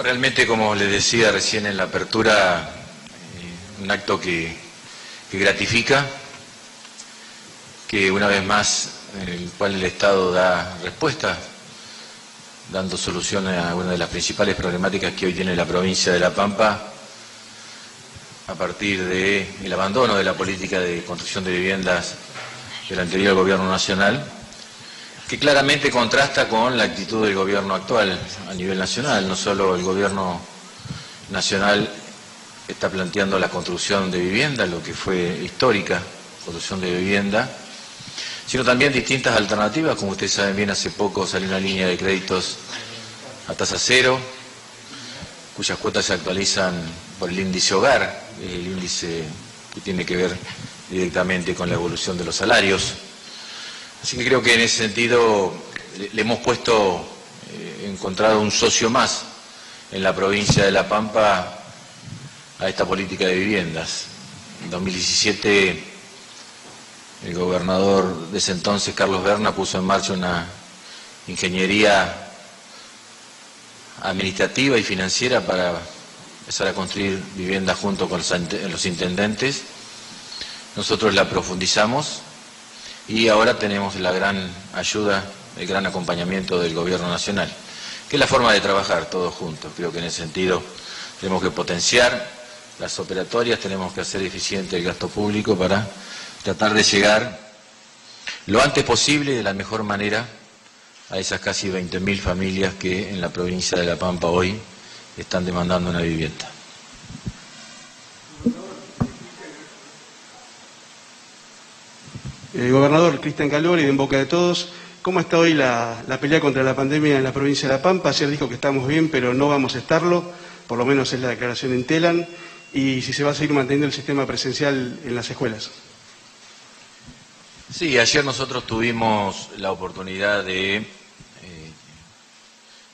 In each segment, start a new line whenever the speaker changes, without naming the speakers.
Realmente, como les decía recién en la apertura, eh, un acto que, gratifica, que una vez más, el cual el Estado da respuesta, dando soluciones a una de las principales problemáticas que hoy tiene la provincia de La Pampa, a partir del abandono de la política de construcción de viviendas del anterior gobierno nacional que claramente contrasta con la actitud del gobierno actual a nivel nacional. No solo el gobierno nacional está planteando la construcción de vivienda, lo que fue histórica construcción de vivienda, sino también distintas alternativas. Como ustedes saben bien, hace poco salió una línea de créditos a tasa cero, cuyas cuotas se actualizan por el índice hogar, el índice que tiene que ver directamente con la evolución de los salarios. Así que creo que en ese sentido le, hemos puesto, eh, encontrado un socio más en la provincia de La Pampa a esta política de viviendas. En 2017 el gobernador de ese entonces, Carlos Berna, puso en marcha una ingeniería administrativa y financiera para empezar a construir viviendas junto con los intendentes. Nosotros la profundizamos y ahora tenemos la gran ayuda, el gran acompañamiento del Gobierno Nacional, que es la forma de trabajar todos juntos. Creo que en ese sentido tenemos que potenciar las operatorias, tenemos que hacer eficiente el gasto público para tratar de llegar lo antes posible, de la mejor manera, a esas casi 20.000 familias que en la provincia de La Pampa hoy están demandando una vivienda.
El gobernador Cristian Calori, en boca de todos, ¿cómo está hoy la, pelea contra la pandemia en la provincia de La Pampa? Ayer dijo que estamos bien, pero no vamos a estarlo, por lo menos es la declaración en Telan, y si se va a seguir manteniendo el sistema presencial en las escuelas.
Sí, ayer nosotros tuvimos la oportunidad de eh,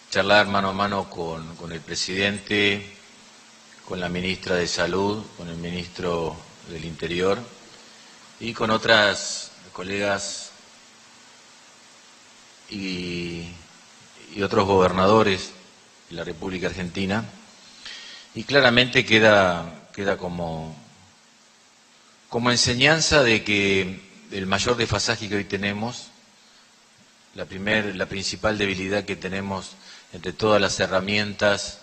charlar mano a mano con, con el presidente, con la ministra de Salud, con el ministro del Interior y con otras colegas y, otros gobernadores de la República Argentina, y claramente queda, queda como, como enseñanza de que el mayor desfasaje que hoy tenemos, la, primer, la principal debilidad que tenemos entre todas las herramientas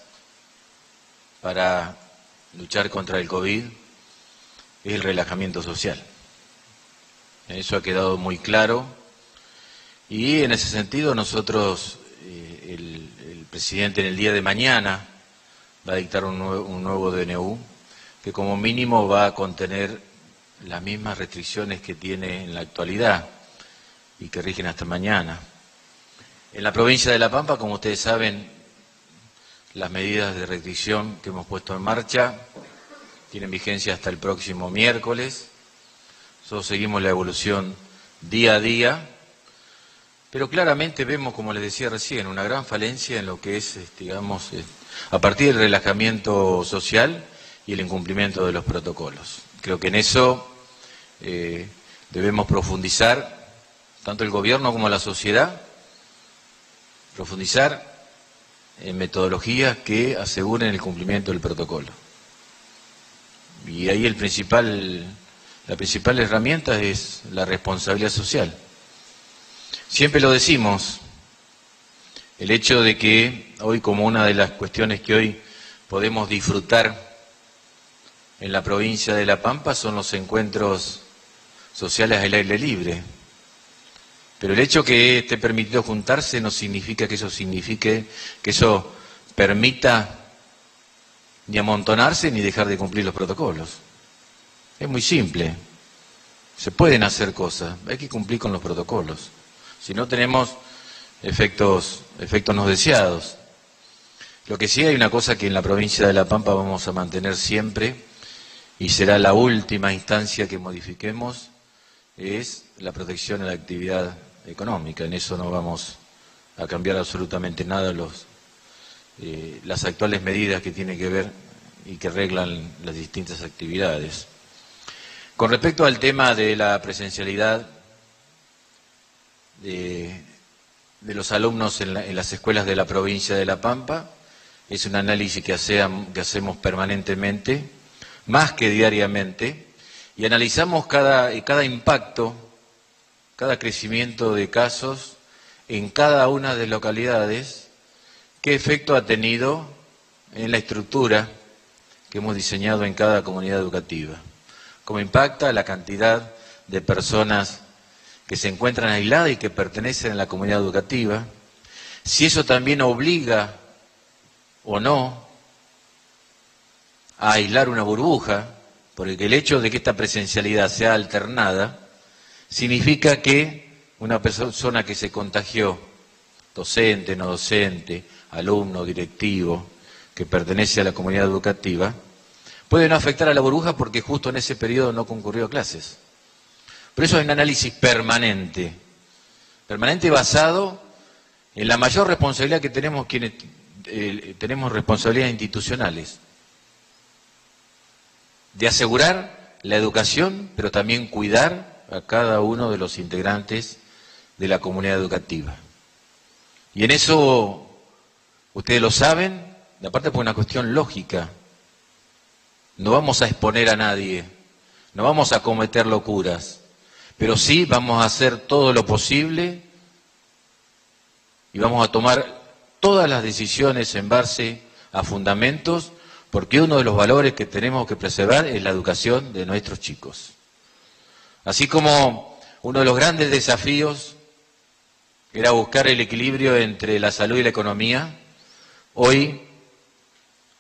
para luchar contra el COVID es el relajamiento social. Eso ha quedado muy claro. Y en ese sentido nosotros, eh, el, presidente en el día de mañana va a dictar un nuevo, un nuevo DNU que como mínimo va a contener las mismas restricciones que tiene en la actualidad y que rigen hasta mañana. En la provincia de La Pampa, como ustedes saben, las medidas de restricción que hemos puesto en marcha tienen vigencia hasta el próximo miércoles. Nosotros seguimos la evolución día a día, pero claramente vemos, como les decía recién, una gran falencia en lo que es, este, digamos, eh, a partir del relajamiento social y el incumplimiento de los protocolos. Creo que en eso eh, debemos profundizar, tanto el gobierno como la sociedad, profundizar en metodologías que aseguren el cumplimiento del protocolo. Y ahí el principal la principal herramienta es la responsabilidad social. Siempre lo decimos, el hecho de que hoy como una de las cuestiones que hoy podemos disfrutar en la provincia de La Pampa son los encuentros sociales al aire libre. Pero el hecho que esté permitido juntarse no significa que eso signifique, que eso permita ni amontonarse ni dejar de cumplir los protocolos. Es muy simple. Se pueden hacer cosas, hay que cumplir con los protocolos. Si no tenemos efectos, efectos no deseados. Lo que sí hay una cosa que en la provincia de La Pampa vamos a mantener siempre y será la última instancia que modifiquemos es la protección de la actividad económica. En eso no vamos a cambiar absolutamente nada los, eh, las actuales medidas que tienen que ver y que reglan las distintas actividades. Con respecto al tema de la presencialidad de, los alumnos en, las escuelas de la provincia de La Pampa, es un análisis que, hacemos permanentemente, más que diariamente, y analizamos cada impacto, cada crecimiento de casos en cada una de las localidades, qué efecto ha tenido en la estructura que hemos diseñado en cada comunidad educativa, cómo impacta la cantidad de personas que se encuentran aisladas y que pertenecen a la comunidad educativa, si eso también obliga o no a aislar una burbuja, porque el hecho de que esta presencialidad sea alternada significa que una persona que se contagió, docente, no docente, alumno, directivo, que pertenece a la comunidad educativa, puede no afectar a la burbuja porque justo en ese periodo no concurrió a clases. Pero eso es un análisis permanente, permanente basado en la mayor responsabilidad que tenemos quienes eh, tenemos responsabilidades institucionales, de asegurar la educación, pero también cuidar a cada uno de los integrantes de la comunidad educativa. Y en eso, ustedes lo saben, aparte por una cuestión lógica, no vamos a exponer a nadie, no vamos a cometer locuras, pero sí vamos a hacer todo lo posible y vamos a tomar todas las decisiones en base a fundamentos, porque uno de los valores que tenemos que preservar es la educación de nuestros chicos. Así como uno de los grandes desafíos era buscar el equilibrio entre la salud y la economía, hoy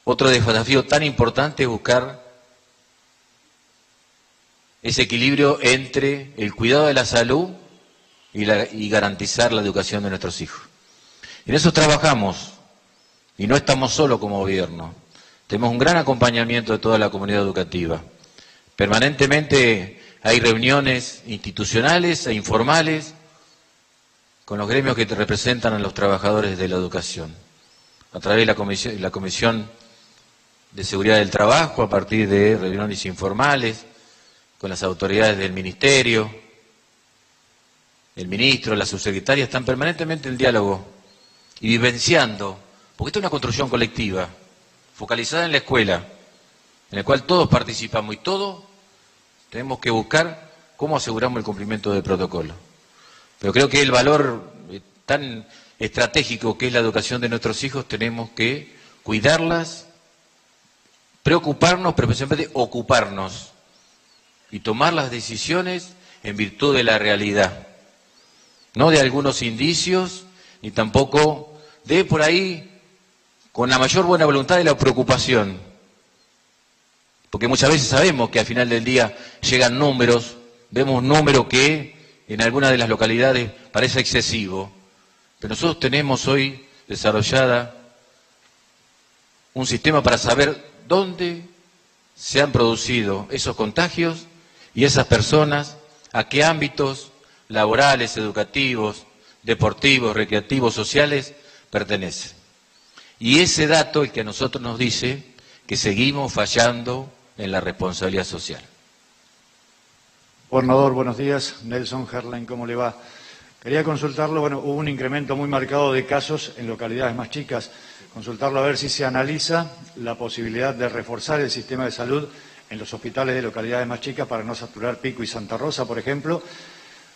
otro desafío tan importante es buscar ese equilibrio entre el cuidado de la salud y, garantizar la educación de nuestros hijos. En eso trabajamos y no estamos solo como gobierno. Tenemos un gran acompañamiento de toda la comunidad educativa. Permanentemente hay reuniones institucionales e informales con los gremios que representan a los trabajadores de la educación. A través de la Comisión, la comisión de Seguridad del Trabajo, a partir de reuniones informales, con las autoridades del Ministerio, el ministro, la subsecretaria, están permanentemente en diálogo y vivenciando, porque esta es una construcción colectiva, focalizada en la escuela, en la cual todos participamos y todos tenemos que buscar cómo aseguramos el cumplimiento del protocolo. Pero creo que el valor eh, tan estratégico que es la educación de nuestros hijos, tenemos que cuidarlas, preocuparnos, pero especialmente ocuparnos y tomar las decisiones en virtud de la realidad, no de algunos indicios, ni tampoco de por ahí con la mayor buena voluntad de la preocupación. Porque muchas veces sabemos que al final del día llegan números, vemos un número que en algunas de las localidades parece excesivo, pero nosotros tenemos hoy desarrollada un sistema para saber dónde se han producido esos contagios y esas personas a qué ámbitos laborales, educativos, deportivos, recreativos, sociales pertenecen. Y ese dato el que a nosotros nos dice que seguimos fallando en la responsabilidad social.
Gobernador, buenos días. Nelson Herlein, ¿cómo le va? Quería consultarlo, bueno, hubo un incremento muy marcado de casos en localidades más chicas. Consultarlo a ver si se analiza la posibilidad de reforzar el sistema de salud en los hospitales de localidades más chicas para no saturar Pico y Santa Rosa, por ejemplo.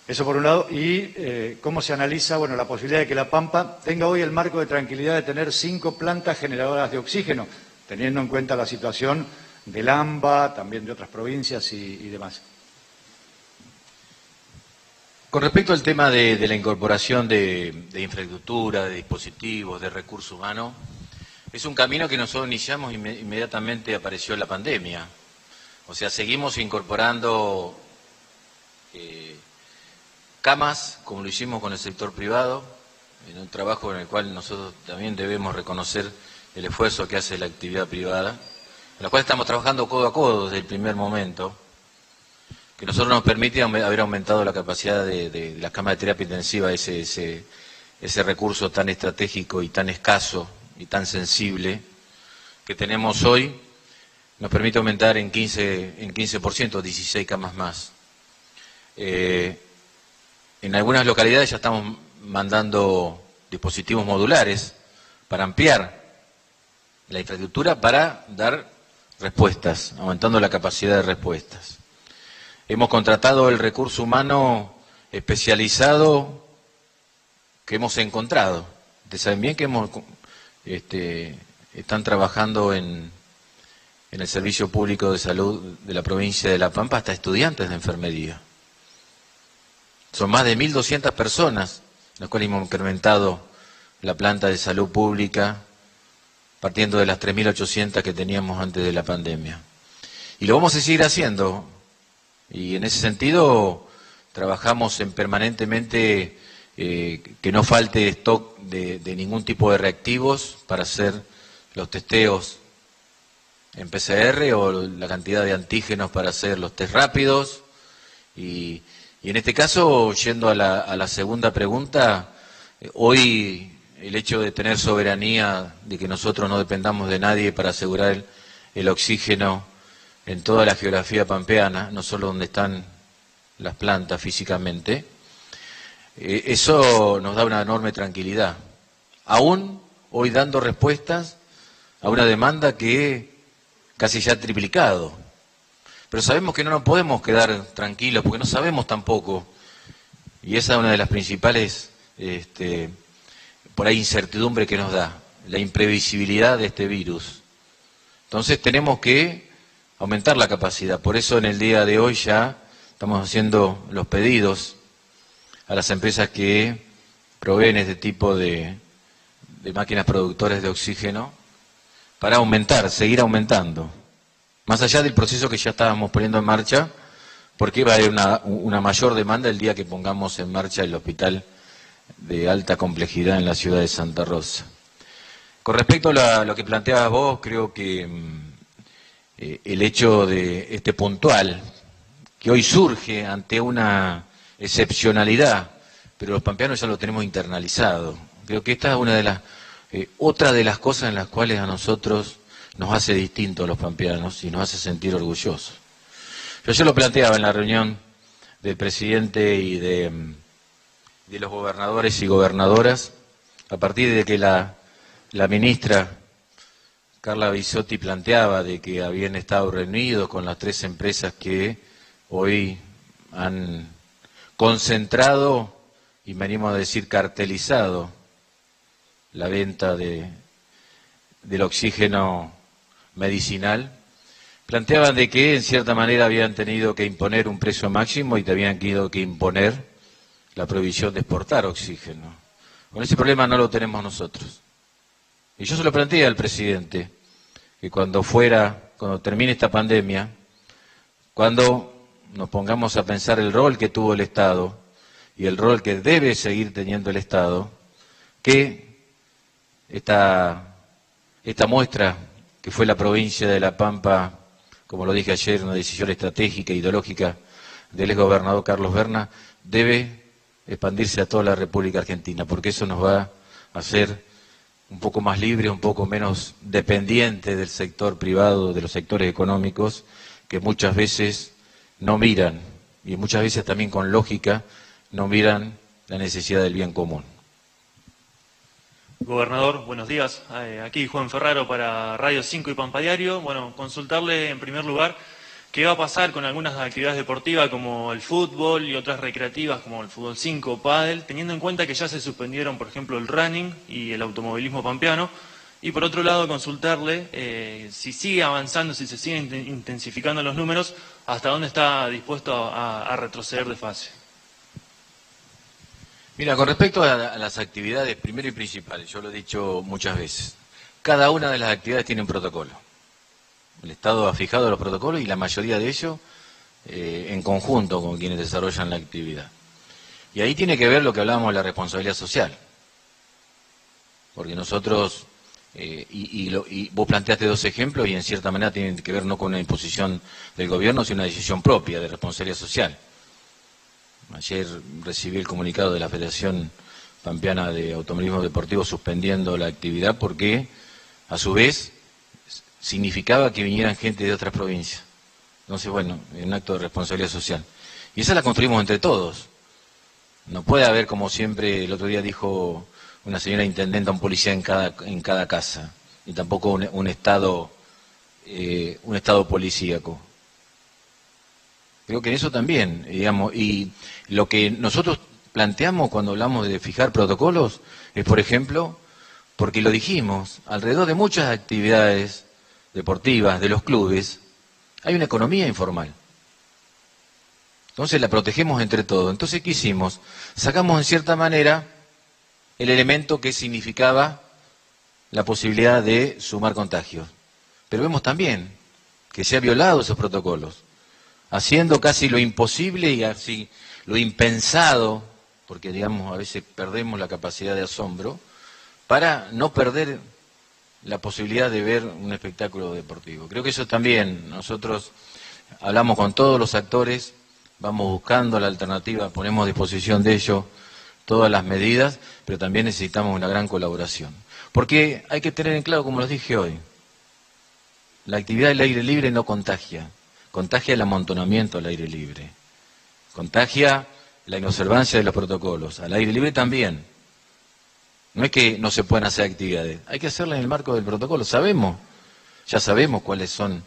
Eso por un lado. Y eh, cómo se analiza bueno, la posibilidad de que La Pampa tenga hoy el marco de tranquilidad de tener cinco plantas generadoras de oxígeno, teniendo en cuenta la situación del AMBA, también de otras provincias y, demás.
Con respecto al tema de, la incorporación de, infraestructura, de dispositivos, de recursos humanos, es un camino que nosotros iniciamos inmediatamente apareció la pandemia. O sea, seguimos incorporando eh, camas, como lo hicimos con el sector privado, en un trabajo en el cual nosotros también debemos reconocer el esfuerzo que hace la actividad privada, en la cual estamos trabajando codo a codo desde el primer momento, que nosotros nos permite haber aumentado la capacidad de, las camas de terapia intensiva, ese recurso tan estratégico y tan escaso y tan sensible que tenemos hoy nos permite aumentar en 15%, en 15% 16 camas más. Eh, en algunas localidades ya estamos mandando dispositivos modulares para ampliar la infraestructura para dar respuestas, aumentando la capacidad de respuestas. Hemos contratado el recurso humano especializado que hemos encontrado. Ustedes saben bien que este, están trabajando en, en el Servicio Público de Salud de la provincia de La Pampa hasta estudiantes de enfermería. Son más de 1.200 personas, las cuales hemos incrementado la planta de salud pública, partiendo de las 3.800 que teníamos antes de la pandemia. Y lo vamos a seguir haciendo. Y en ese sentido trabajamos en permanentemente eh, que no falte stock de, ningún tipo de reactivos para hacer los testeos en PCR o la cantidad de antígenos para hacer los test rápidos. Y, y en este caso, yendo a la, a la segunda pregunta, eh, hoy el hecho de tener soberanía, de que nosotros no dependamos de nadie para asegurar el oxígeno en toda la geografía pampeana, no solo donde están las plantas físicamente, eh, eso nos da una enorme tranquilidad. Aún hoy dando respuestas a una demanda que casi ya ha triplicado. Pero sabemos que no nos podemos quedar tranquilos porque no sabemos tampoco. Y esa es una de las principales, este, por ahí, incertidumbre que nos da, la imprevisibilidad de este virus. Entonces tenemos que aumentar la capacidad. Por eso en el día de hoy ya estamos haciendo los pedidos a las empresas que proveen este tipo de, máquinas productoras de oxígeno para aumentar, seguir aumentando. Más allá del proceso que ya estábamos poniendo en marcha, porque va a haber una, una mayor demanda el día que pongamos en marcha el hospital de alta complejidad en la ciudad de Santa Rosa. Con respecto a, lo que planteabas vos, creo que eh, el hecho de este puntual, que hoy surge ante una excepcionalidad, pero los pampeanos ya lo tenemos internalizado. Creo que esta es una de las eh, otra de las cosas en las cuales a nosotros nos hace distintos los pampeanos y nos hace sentir orgullosos. Yo ya lo planteaba en la reunión del presidente y de, de los gobernadores y gobernadoras, a partir de que la ministra Carla Bisotti planteaba de que habían estado reunidos con las tres empresas que hoy han concentrado y venimos a decir cartelizado la venta de, del oxígeno medicinal, planteaban de que en cierta manera habían tenido que imponer un precio máximo y te habían tenido que imponer la prohibición de exportar oxígeno. Con ese problema no lo tenemos nosotros. Y yo se lo planteé al presidente, que cuando fuera, cuando termine esta pandemia, cuando nos pongamos a pensar el rol que tuvo el Estado y el rol que debe seguir teniendo el Estado, que esta, muestra, que fue la provincia de La Pampa, como lo dije ayer, una decisión estratégica, e ideológica del exgobernador Carlos Berna, debe expandirse a toda la República Argentina, porque eso nos va a hacer un poco más libre, un poco menos dependiente del sector privado, de los sectores económicos, que muchas veces no miran, y muchas veces también con lógica, no miran la necesidad del bien común.
Gobernador, buenos días. Eh, aquí Juan Ferraro para Radio 5 y Pampa Diario. Bueno, consultarle en primer lugar qué va a pasar con algunas actividades deportivas como el fútbol y otras recreativas como el fútbol 5 o pádel, teniendo en cuenta que ya se suspendieron, por ejemplo, el running y el automovilismo pampeano. Y por otro lado, consultarle eh, si sigue avanzando, si se siguen intensificando los números, hasta dónde está dispuesto a, a retroceder de fase.
Mira, con respecto a, las actividades, primero y principal, yo lo he dicho muchas veces, cada una de las actividades tiene un protocolo. El Estado ha fijado los protocolos y la mayoría de ellos eh, en conjunto con quienes desarrollan la actividad. Y ahí tiene que ver lo que hablábamos de la responsabilidad social. Porque nosotros, eh, y, lo, y, vos planteaste dos ejemplos y en cierta manera tienen que ver no con una imposición del gobierno, sino una decisión propia de responsabilidad social. Ayer recibí el comunicado de la Federación Pampeana de Automovilismo Deportivo suspendiendo la actividad porque, a su vez, significaba que vinieran gente de otras provincias. Entonces, bueno, un acto de responsabilidad social. Y esa la construimos entre todos. No puede haber, como siempre, el otro día dijo una señora intendenta, un policía en cada, en cada casa. ni tampoco un, Estado, eh, un Estado policíaco. Creo que eso también, digamos, y lo que nosotros planteamos cuando hablamos de fijar protocolos es, por ejemplo, porque lo dijimos, alrededor de muchas actividades deportivas de los clubes hay una economía informal. Entonces la protegemos entre todos. Entonces, ¿qué hicimos? Sacamos en cierta manera el elemento que significaba la posibilidad de sumar contagios. Pero vemos también que se ha violado esos protocolos, haciendo casi lo imposible y así lo impensado, porque digamos a veces perdemos la capacidad de asombro, para no perder la posibilidad de ver un espectáculo deportivo. Creo que eso también, nosotros hablamos con todos los actores, vamos buscando la alternativa, ponemos a disposición de ellos todas las medidas, pero también necesitamos una gran colaboración. Porque hay que tener en claro, como les dije hoy, la actividad del aire libre no contagia, contagia el amontonamiento al aire libre, contagia la inobservancia de los protocolos, al aire libre también. No es que no se puedan hacer actividades, hay que hacerlas en el marco del protocolo. Sabemos, ya sabemos cuáles son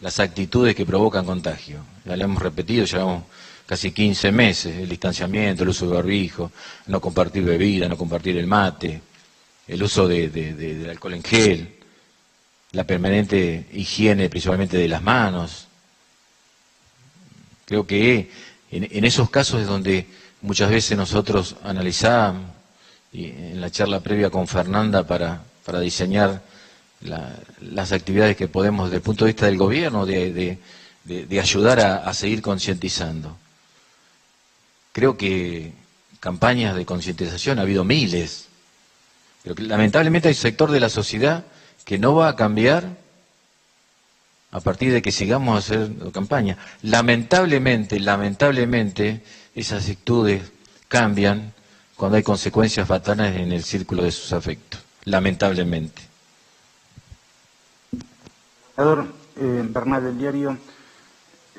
las actitudes que provocan contagio. Ya lo hemos repetido, llevamos casi 15 meses, el distanciamiento, el uso de barbijo, no compartir bebida, no compartir el mate, el uso de, del alcohol en gel, la permanente higiene principalmente de las manos. Creo que en, esos casos es donde muchas veces nosotros analizamos, y en la charla previa con Fernanda para, diseñar las actividades que podemos desde el punto de vista del gobierno, de, ayudar a, seguir concientizando. Creo que campañas de concientización ha habido miles, pero que lamentablemente hay sector de la sociedad que no va a cambiar a partir de que sigamos haciendo campaña. Lamentablemente, lamentablemente, esas actitudes cambian cuando hay consecuencias fatales en el círculo de sus afectos, lamentablemente.
Eh, Bernal del diario,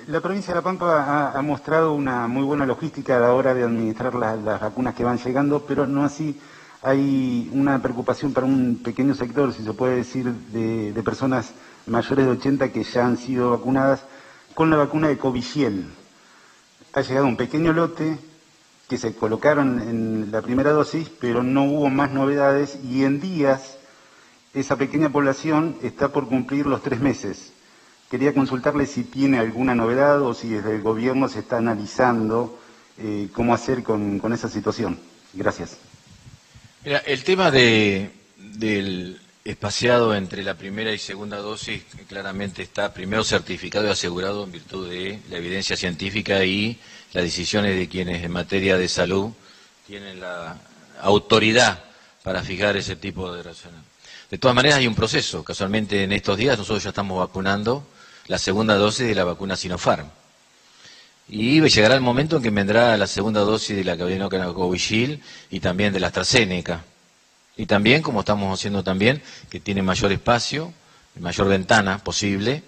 la provincia de La Pampa ha, mostrado una muy buena logística a la hora de administrar las vacunas que van llegando, pero no así hay una preocupación para un pequeño sector, si se puede decir, de, personas mayores de 80 que ya han sido vacunadas con la vacuna de Covishield. Ha llegado un pequeño lote que se colocaron en la primera dosis, pero no hubo más novedades y en días esa pequeña población está por cumplir los tres meses. Quería consultarle si tiene alguna novedad o si desde el gobierno se está analizando eh, cómo hacer con, esa situación. Gracias.
Mira, el tema de, del espaciado entre la primera y segunda dosis claramente está primero certificado y asegurado en virtud de la evidencia científica y las decisiones de quienes en materia de salud tienen la autoridad para fijar ese tipo de racionamiento. De todas maneras hay un proceso. Casualmente en estos días nosotros ya estamos vacunando la segunda dosis de la vacuna Sinopharm. Y llegará el momento en que vendrá la segunda dosis de la Covishield y también de la AstraZeneca. Y también, como estamos haciendo también, que tiene mayor espacio, mayor ventana posible,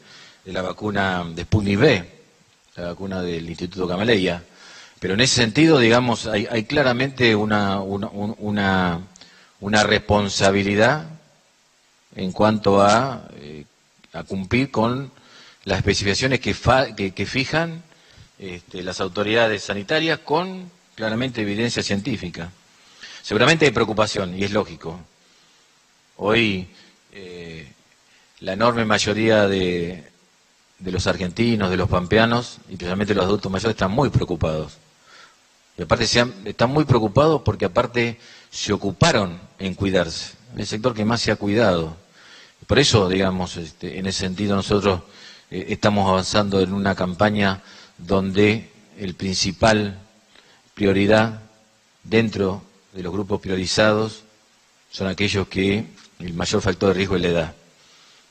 de la vacuna de Sputnik V, la vacuna del Instituto Gamaleya. Pero en ese sentido, digamos, hay, claramente una, una, responsabilidad en cuanto a, eh, a cumplir con las especificaciones que, que, fijan este, las autoridades sanitarias con claramente evidencia científica. Seguramente hay preocupación, y es lógico. Hoy eh, la enorme mayoría de, de los argentinos, de los pampeanos, y especialmente los adultos mayores, están muy preocupados. Y aparte están muy preocupados porque aparte se ocuparon en cuidarse. El sector que más se ha cuidado. Por eso, digamos, este, en ese sentido nosotros eh, estamos avanzando en una campaña donde el principal prioridad dentro de los grupos priorizados son aquellos que el mayor factor de riesgo es la edad.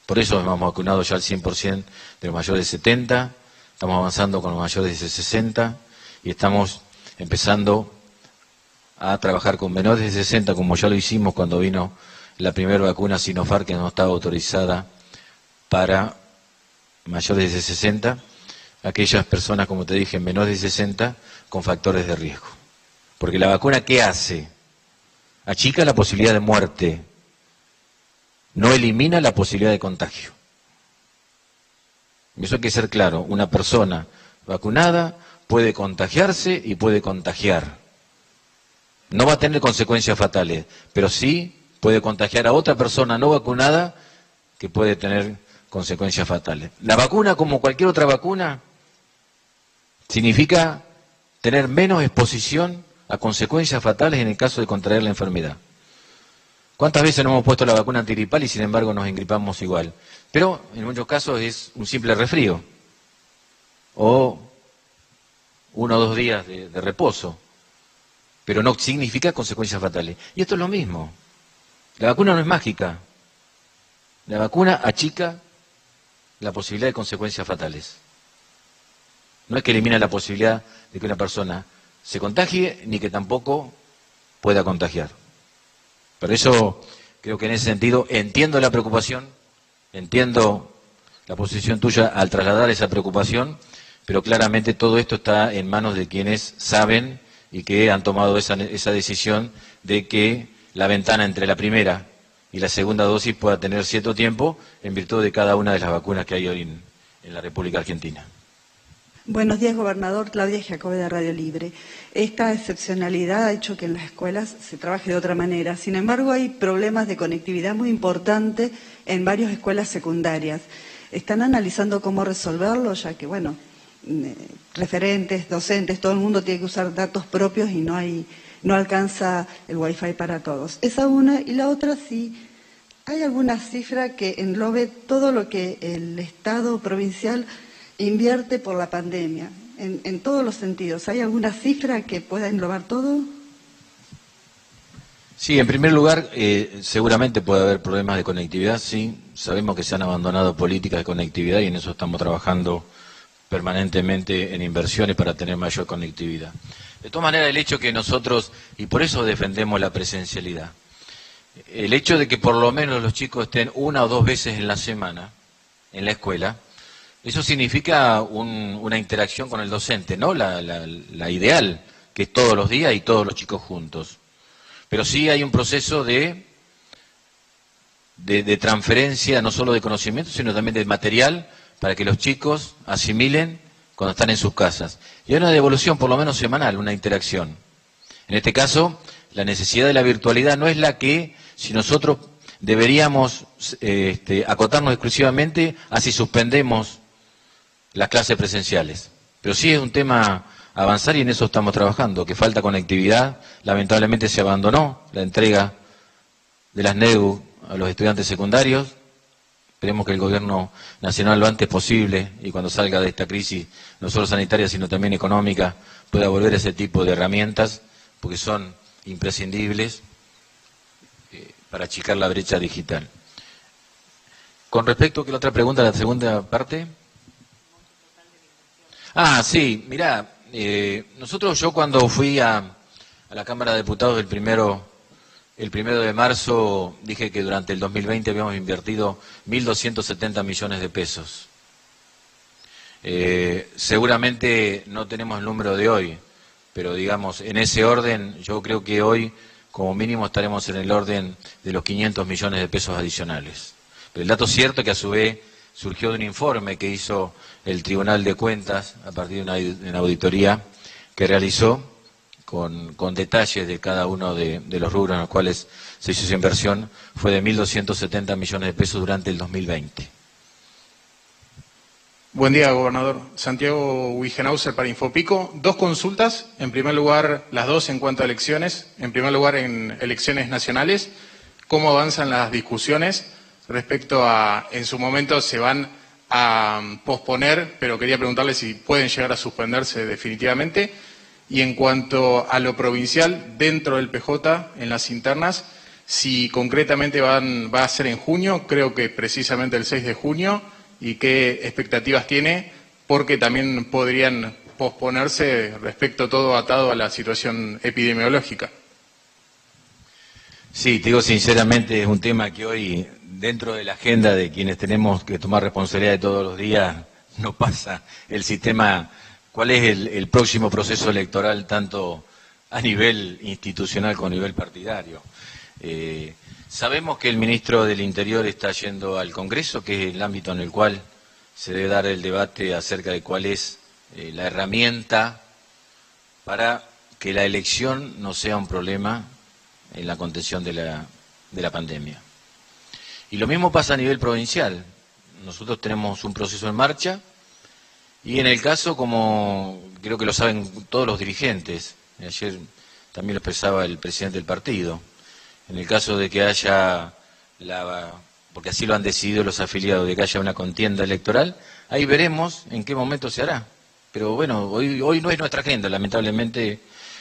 Por eso hemos vacunado ya al 100% de los mayores de 70, estamos avanzando con los mayores de 60 y estamos empezando a trabajar con menores de 60 como ya lo hicimos cuando vino la primera vacuna Sinopharm que no estaba autorizada para mayores de 60, aquellas personas, como te dije, menores de 60 con factores de riesgo. Porque la vacuna, ¿qué hace? Achica la posibilidad de muerte. No elimina la posibilidad de contagio. Eso hay que ser claro. Una persona vacunada puede contagiarse y puede contagiar. No va a tener consecuencias fatales, pero sí puede contagiar a otra persona no vacunada que puede tener consecuencias fatales. La vacuna, como cualquier otra vacuna, significa tener menos exposición a consecuencias fatales en el caso de contraer la enfermedad. ¿Cuántas veces nos hemos puesto la vacuna antiripal y sin embargo nos engripamos igual? Pero en muchos casos es un simple resfrío o uno o dos días de, de reposo, pero no significa consecuencias fatales. Y esto es lo mismo. La vacuna no es mágica. La vacuna achica la posibilidad de consecuencias fatales. No es que elimina la posibilidad de que una persona se contagie ni que tampoco pueda contagiar. Por eso creo que en ese sentido entiendo la preocupación, entiendo la posición tuya al trasladar esa preocupación, pero claramente todo esto está en manos de quienes saben y que han tomado esa, decisión de que la ventana entre la primera y la segunda dosis pueda tener cierto tiempo en virtud de cada una de las vacunas que hay hoy en la República Argentina.
Buenos días, gobernador. Claudia Jacobe de Radio Libre. Esta excepcionalidad ha hecho que en las escuelas se trabaje de otra manera. Sin embargo, hay problemas de conectividad muy importantes en varias escuelas secundarias. ¿Están analizando cómo resolverlo? Ya que, bueno, mm, referentes, docentes, todo el mundo tiene que usar datos propios y no hay no alcanza el wifi para todos. Esa una. Y la otra, sí, ¿hay alguna cifra que englobe todo lo que el Estado provincial invierte por la pandemia? En, en todos los sentidos. ¿Hay alguna cifra que pueda englobar todo?
Sí, en primer lugar, eh, seguramente puede haber problemas de conectividad, sí. Sabemos que se han abandonado políticas de conectividad y en eso estamos trabajando permanentemente en inversiones para tener mayor conectividad. De todas maneras, el hecho que nosotros, y por eso defendemos la presencialidad, el hecho de que por lo menos los chicos estén una o dos veces en la semana en la escuela, eso significa un, una interacción con el docente, no la, la, la, ideal, que es todos los días y todos los chicos juntos. Pero sí hay un proceso de, de, de transferencia no solo de conocimiento, sino también de material para que los chicos asimilen cuando están en sus casas. Y hay una devolución, por lo menos semanal, una interacción. En este caso, la necesidad de la virtualidad no es la que, si nosotros deberíamos eh, este, acotarnos exclusivamente a si suspendemos las clases presenciales. Pero sí es un tema avanzar y en eso estamos trabajando, que falta conectividad. Lamentablemente se abandonó la entrega de las NEU a los estudiantes secundarios. Esperemos que el gobierno nacional lo antes posible y cuando salga de esta crisis, no solo sanitaria, sino también económica, pueda volver a ese tipo de herramientas, porque son imprescindibles eh, para achicar la brecha digital. Con respecto a la otra pregunta, la segunda parte. Ah, sí, mira, eh, nosotros yo cuando fui a, a la Cámara de Diputados el primero el primero de marzo dije que durante el 2020 habíamos invertido 1.270 millones de pesos. Eh, seguramente no tenemos el número de hoy, pero digamos, en ese orden, yo creo que hoy, como mínimo, estaremos en el orden de los 500 millones de pesos adicionales. Pero el dato cierto es que a su vez surgió de un informe que hizo el Tribunal de Cuentas a partir de una, auditoría que realizó con, detalles de cada uno de, los rubros en los cuales se hizo esa inversión, fue de 1.270 millones de pesos durante el 2020.
Buen día, gobernador. Santiago Wigenhauser para Infopico. Dos consultas. En primer lugar, las dos en cuanto a elecciones. En primer lugar, en elecciones nacionales. ¿Cómo avanzan las discusiones respecto a, en su momento, se van a posponer, pero quería preguntarle si pueden llegar a suspenderse definitivamente? Y en cuanto a lo provincial, dentro del PJ, en las internas, si concretamente van, va a ser en junio, creo que precisamente el 6 de junio, y qué expectativas tiene, porque también podrían posponerse respecto todo atado a la situación epidemiológica.
Sí, te digo sinceramente, es un tema que hoy, dentro de la agenda de quienes tenemos que tomar responsabilidad de todos los días, no pasa. El sistema cuál es el, próximo proceso electoral tanto a nivel institucional como a nivel partidario. Eh, Sabemos que el ministro del Interior está yendo al Congreso, que es el ámbito en el cual se debe dar el debate acerca de cuál es eh, la herramienta para que la elección no sea un problema en la contención de la pandemia. Y lo mismo pasa a nivel provincial. Nosotros tenemos un proceso en marcha y en el caso, como creo que lo saben todos los dirigentes, ayer también lo expresaba el presidente del partido, en el caso de que haya la porque así lo han decidido los afiliados, de que haya una contienda electoral, ahí veremos en qué momento se hará. Pero bueno, hoy, hoy no es nuestra agenda, lamentablemente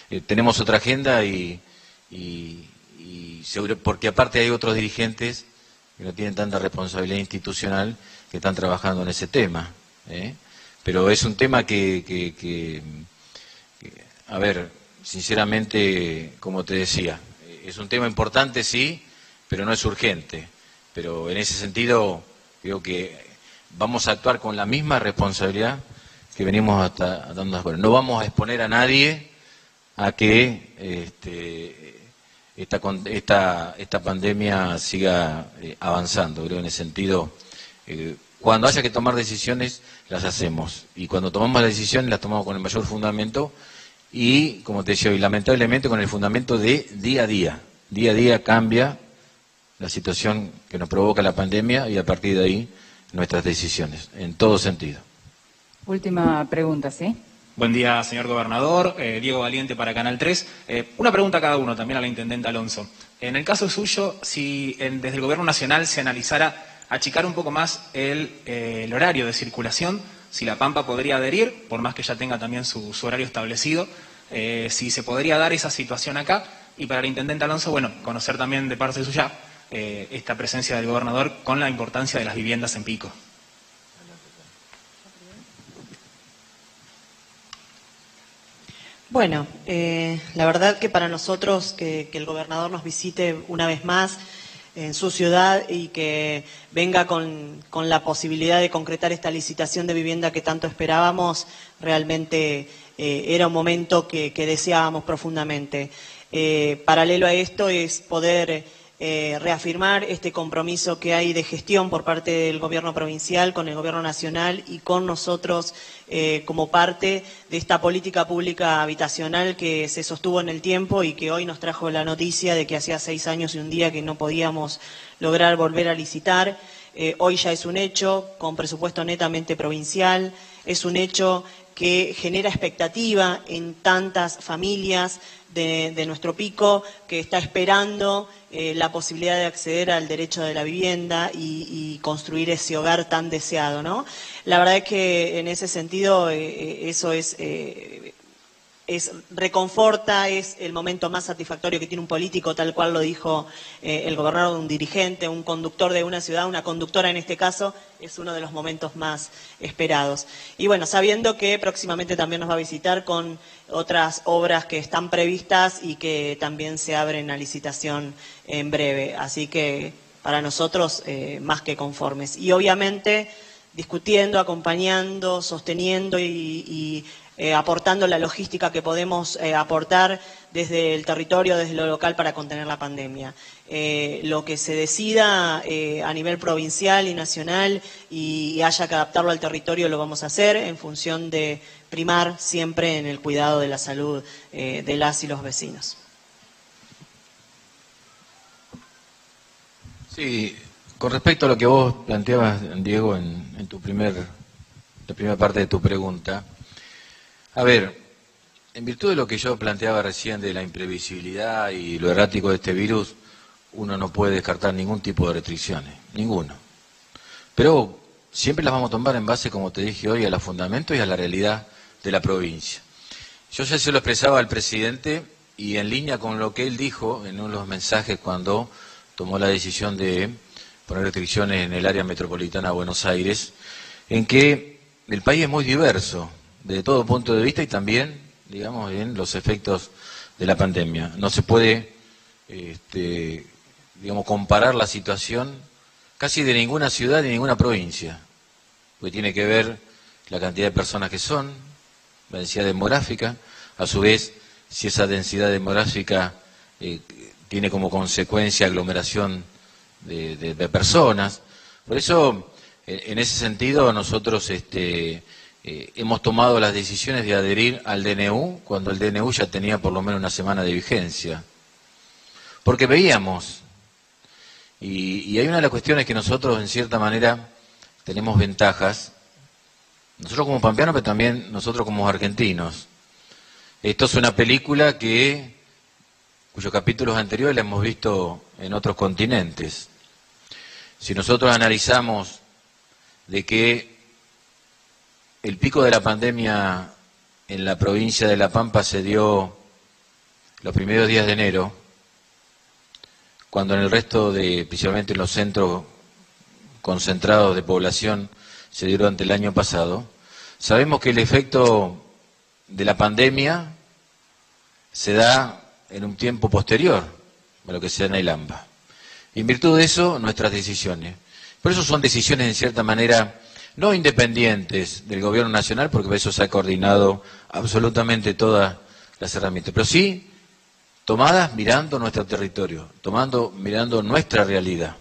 eh, tenemos otra agenda y, seguro, porque aparte hay otros dirigentes que no tienen tanta responsabilidad institucional que están trabajando en ese tema. ¿eh? Pero es un tema que, que, a ver, sinceramente, como te decía, es un tema importante, sí, pero no es urgente. Pero en ese sentido, creo que vamos a actuar con la misma responsabilidad que venimos hasta dando. No vamos a exponer a nadie a que este, esta, esta, esta, pandemia siga eh, avanzando. Creo en ese sentido, eh, cuando haya que tomar decisiones, las hacemos. Y cuando tomamos las decisiones, las tomamos con el mayor fundamento y, como te decía hoy, lamentablemente con el fundamento de día a día. Día a día cambia la situación que nos provoca la pandemia y a partir de ahí nuestras decisiones, en todo sentido.
Última pregunta, ¿sí?
Buen día, señor gobernador. Eh, Diego Valiente para Canal 3. Eh, una pregunta a cada uno, también a la intendente Alonso. En el caso suyo, si desde el Gobierno Nacional se analizara achicar un poco más el, eh, horario de circulación, si la Pampa podría adherir, por más que ya tenga también su, horario establecido, si se podría dar esa situación acá. Y para el intendente Alonso, bueno, conocer también de parte suya esta presencia del gobernador con la importancia de las viviendas en pico.
Bueno, eh, la verdad que para nosotros que, el gobernador nos visite una vez más en su ciudad y que venga con, la posibilidad de concretar esta licitación de vivienda que tanto esperábamos, realmente eh, era un momento que, deseábamos profundamente. Eh, paralelo a esto es poder eh, reafirmar este compromiso que hay de gestión por parte del gobierno provincial con el gobierno nacional y con nosotros eh, como parte de esta política pública habitacional que se sostuvo en el tiempo y que hoy nos trajo la noticia de que hacía seis años y un día que no podíamos lograr volver a licitar. Eh, hoy ya es un hecho, con presupuesto netamente provincial, es un hecho que genera expectativa en tantas familias de, nuestro pico que está esperando eh, la posibilidad de acceder al derecho de la vivienda y, construir ese hogar tan deseado. ¿no? La verdad es que en ese sentido eh, eh, eso es es reconforta, es el momento más satisfactorio que tiene un político, tal cual lo dijo eh, el gobernador, un dirigente, un conductor de una ciudad, una conductora en este caso, es uno de los momentos más esperados. Y bueno, sabiendo que próximamente también nos va a visitar con otras obras que están previstas y que también se abren a licitación en breve. Así que para nosotros eh, más que conformes. Y obviamente discutiendo, acompañando, sosteniendo y eh, aportando la logística que podemos eh, aportar desde el territorio, desde lo local para contener la pandemia. Eh, lo que se decida a nivel provincial y nacional y, haya que adaptarlo al territorio lo vamos a hacer en función de primar siempre en el cuidado de la salud de las y los vecinos.
Sí, con respecto a lo que vos planteabas, Diego, en, en tu primer, la primera parte de tu pregunta, a ver, en virtud de lo que yo planteaba recién de la imprevisibilidad y lo errático de este virus, uno no puede descartar ningún tipo de restricciones, ninguno. Pero siempre las vamos a tomar en base, como te dije hoy, a los fundamentos y a la realidad de la provincia. Yo ya se lo expresaba al presidente y en línea con lo que él dijo en uno de los mensajes cuando tomó la decisión de poner restricciones en el área metropolitana de Buenos Aires, en que el país es muy diverso, de todo punto de vista y también, digamos, en los efectos de la pandemia. No se puede, este, digamos, comparar la situación casi de ninguna ciudad ni ninguna provincia, porque tiene que ver la cantidad de personas que son, la densidad demográfica, a su vez, si esa densidad demográfica eh, tiene como consecuencia aglomeración de, de- personas. Por eso, en ese sentido, nosotros este, eh, hemos tomado las decisiones de adherir al DNU cuando el DNU ya tenía por lo menos una semana de vigencia. Porque veíamos, y, y hay una de las cuestiones que nosotros, en cierta manera, tenemos ventajas, nosotros como pampeanos, pero también nosotros como argentinos. Esto es una película que, cuyos capítulos anteriores la hemos visto en otros continentes. Si nosotros analizamos de que el pico de la pandemia en la provincia de La Pampa se dio los primeros días de enero, cuando en el resto de, principalmente en los centros concentrados de población, se dio durante el año pasado, sabemos que el efecto de la pandemia se da en un tiempo posterior a lo que se da en el AMBA. En virtud de eso, nuestras decisiones. Por eso son decisiones, en cierta manera, no independientes del Gobierno Nacional, porque por eso se ha coordinado absolutamente todas las herramientas, pero sí tomadas mirando nuestro territorio, tomando, mirando nuestra realidad.